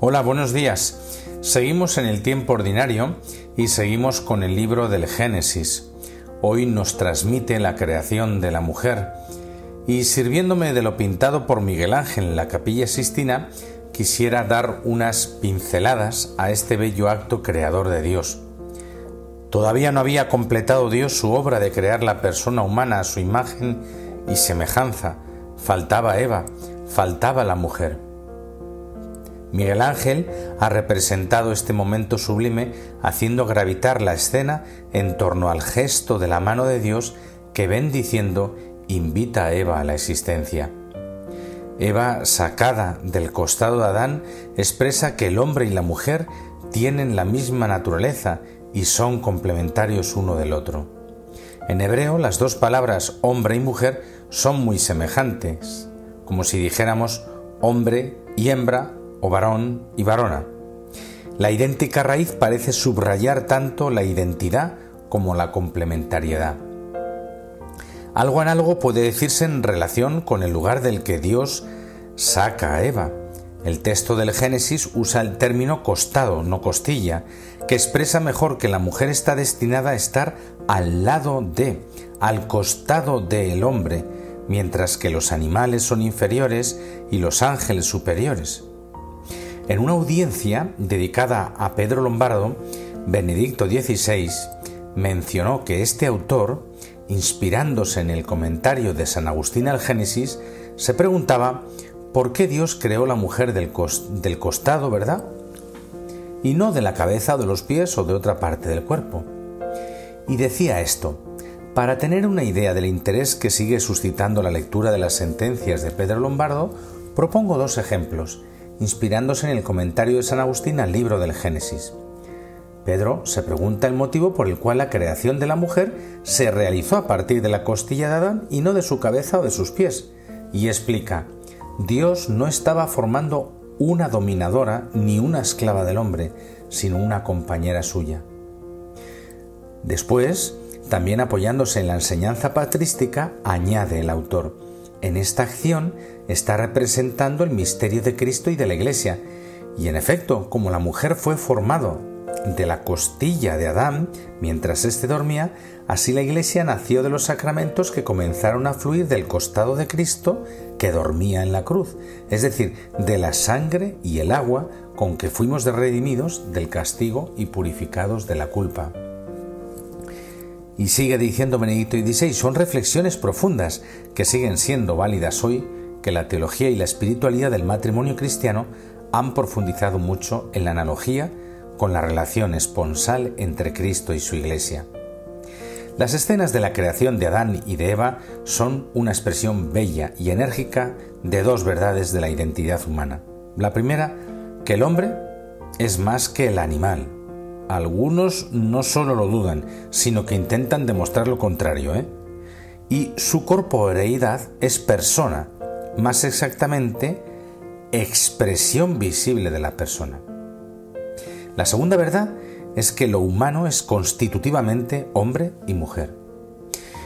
Hola, buenos días. Seguimos en el tiempo ordinario y seguimos con el libro del Génesis. Hoy nos transmite la creación de la mujer y sirviéndome de lo pintado por Miguel Ángel en la capilla Sistina, quisiera dar unas pinceladas a este bello acto creador de Dios. Todavía no había completado Dios su obra de crear la persona humana a su imagen y semejanza. Faltaba Eva, faltaba la mujer. Miguel Ángel ha representado este momento sublime haciendo gravitar la escena en torno al gesto de la mano de Dios que bendiciendo invita a Eva a la existencia. Eva, sacada del costado de Adán, expresa que el hombre y la mujer tienen la misma naturaleza y son complementarios uno del otro. En hebreo las dos palabras hombre y mujer son muy semejantes, como si dijéramos hombre y hembra o varón y varona. La idéntica raíz parece subrayar tanto la identidad como la complementariedad. Algo análogo puede decirse en relación con el lugar del que Dios saca a Eva. El texto del Génesis usa el término costado, no costilla, que expresa mejor que la mujer está destinada a estar al lado de, al costado del hombre, mientras que los animales son inferiores y los ángeles superiores. En una audiencia dedicada a Pedro Lombardo, Benedicto XVI mencionó que este autor, inspirándose en el comentario de San Agustín al Génesis, se preguntaba por qué Dios creó la mujer del, costado, ¿verdad? Y no de la cabeza o de los pies o de otra parte del cuerpo. Y decía esto, para tener una idea del interés que sigue suscitando la lectura de las sentencias de Pedro Lombardo, propongo dos ejemplos inspirándose en el comentario de San Agustín al libro del Génesis. Pedro se pregunta el motivo por el cual la creación de la mujer se realizó a partir de la costilla de Adán y no de su cabeza o de sus pies, y explica, Dios no estaba formando una dominadora ni una esclava del hombre, sino una compañera suya. Después, también apoyándose en la enseñanza patrística, añade el autor, en esta acción está representando el misterio de Cristo y de la Iglesia. Y en efecto, como la mujer fue formado de la costilla de Adán mientras éste dormía, así la Iglesia nació de los sacramentos que comenzaron a fluir del costado de Cristo que dormía en la cruz, es decir, de la sangre y el agua con que fuimos redimidos del castigo y purificados de la culpa. Y sigue diciendo Benedicto XVI, son reflexiones profundas que siguen siendo válidas hoy, que la teología y la espiritualidad del matrimonio cristiano han profundizado mucho en la analogía con la relación esponsal entre Cristo y su Iglesia. Las escenas de la creación de Adán y de Eva son una expresión bella y enérgica de dos verdades de la identidad humana. La primera, que el hombre es más que el animal, algunos no solo lo dudan, sino que intentan demostrar lo contrario. ¿eh? Y su corporeidad es persona, más exactamente, expresión visible de la persona. La segunda verdad es que lo humano es constitutivamente hombre y mujer.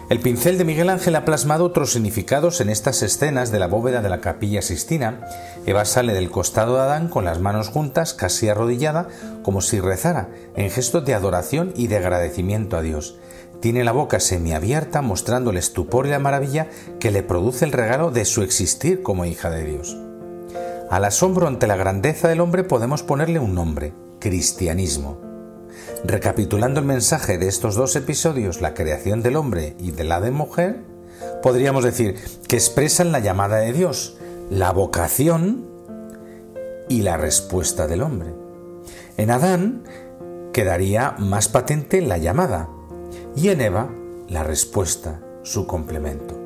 El pincel de Miguel Ángel ha plasmado otros significados en estas escenas de la bóveda de la capilla Sistina. Eva sale del costado de Adán con las manos juntas, casi arrodillada, como si rezara, en gesto de adoración y de agradecimiento a Dios. Tiene la boca semiabierta mostrando el estupor y la maravilla que le produce el regalo de su existir como hija de Dios. Al asombro ante la grandeza del hombre podemos ponerle un nombre, cristianismo. Recapitulando el mensaje de estos dos episodios, la creación del hombre y de la de mujer, podríamos decir que expresan la llamada de Dios, la vocación y la respuesta del hombre. En Adán quedaría más patente la llamada y en Eva la respuesta, su complemento.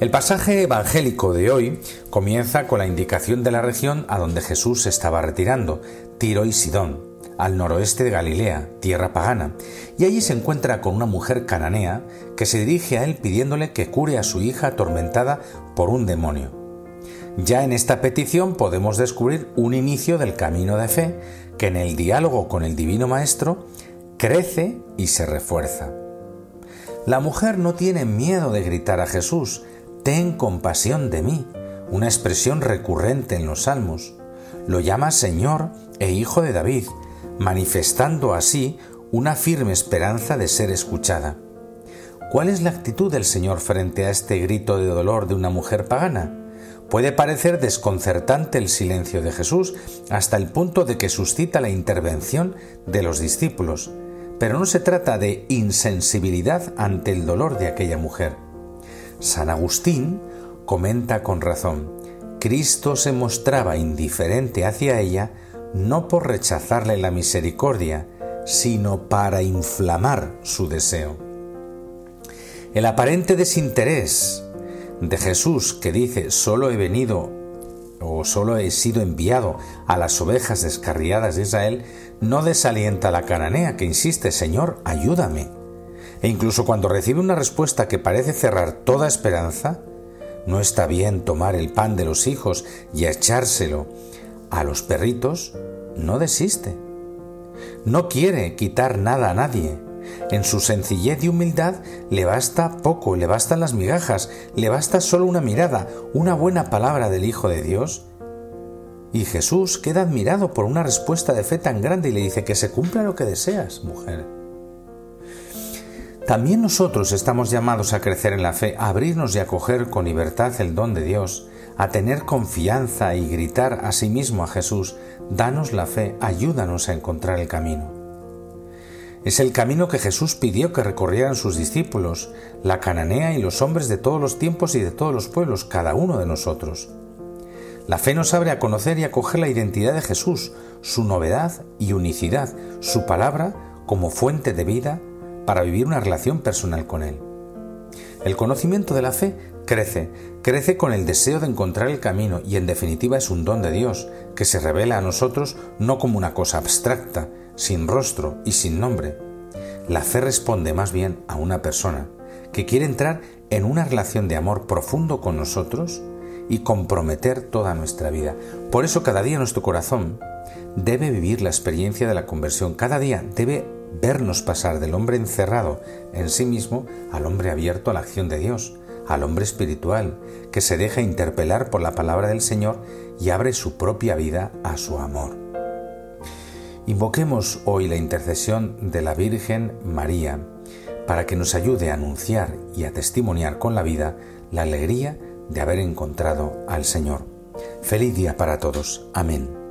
El pasaje evangélico de hoy comienza con la indicación de la región a donde Jesús se estaba retirando, Tiro y Sidón, al noroeste de Galilea, tierra pagana, y allí se encuentra con una mujer cananea que se dirige a él pidiéndole que cure a su hija atormentada por un demonio. Ya en esta petición podemos descubrir un inicio del camino de fe que en el diálogo con el Divino Maestro crece y se refuerza. La mujer no tiene miedo de gritar a Jesús, Ten compasión de mí, una expresión recurrente en los salmos. lo llama Señor e Hijo de David, manifestando así una firme esperanza de ser escuchada. ¿Cuál es la actitud del Señor frente a este grito de dolor de una mujer pagana? Puede parecer desconcertante el silencio de Jesús hasta el punto de que suscita la intervención de los discípulos, pero no se trata de insensibilidad ante el dolor de aquella mujer. San Agustín comenta con razón, Cristo se mostraba indiferente hacia ella no por rechazarle la misericordia, sino para inflamar su deseo. El aparente desinterés de Jesús que dice solo he venido o solo he sido enviado a las ovejas descarriadas de Israel, no desalienta a la cananea que insiste, Señor, ayúdame. E incluso cuando recibe una respuesta que parece cerrar toda esperanza, no está bien tomar el pan de los hijos y echárselo a los perritos, no desiste. No quiere quitar nada a nadie. En su sencillez y humildad le basta poco, le bastan las migajas, le basta solo una mirada, una buena palabra del Hijo de Dios. Y Jesús queda admirado por una respuesta de fe tan grande y le dice que se cumpla lo que deseas, mujer. También nosotros estamos llamados a crecer en la fe, a abrirnos y acoger con libertad el don de Dios, a tener confianza y gritar a sí mismo a Jesús, danos la fe, ayúdanos a encontrar el camino. Es el camino que Jesús pidió que recorrieran sus discípulos, la cananea y los hombres de todos los tiempos y de todos los pueblos, cada uno de nosotros. La fe nos abre a conocer y acoger la identidad de Jesús, su novedad y unicidad, su palabra como fuente de vida para vivir una relación personal con Él. El conocimiento de la fe crece, crece con el deseo de encontrar el camino y en definitiva es un don de Dios que se revela a nosotros no como una cosa abstracta, sin rostro y sin nombre. La fe responde más bien a una persona que quiere entrar en una relación de amor profundo con nosotros y comprometer toda nuestra vida. Por eso cada día nuestro corazón debe vivir la experiencia de la conversión, cada día debe vernos pasar del hombre encerrado en sí mismo al hombre abierto a la acción de Dios, al hombre espiritual, que se deja interpelar por la palabra del Señor y abre su propia vida a su amor. Invoquemos hoy la intercesión de la Virgen María para que nos ayude a anunciar y a testimoniar con la vida la alegría de haber encontrado al Señor. Feliz día para todos. Amén.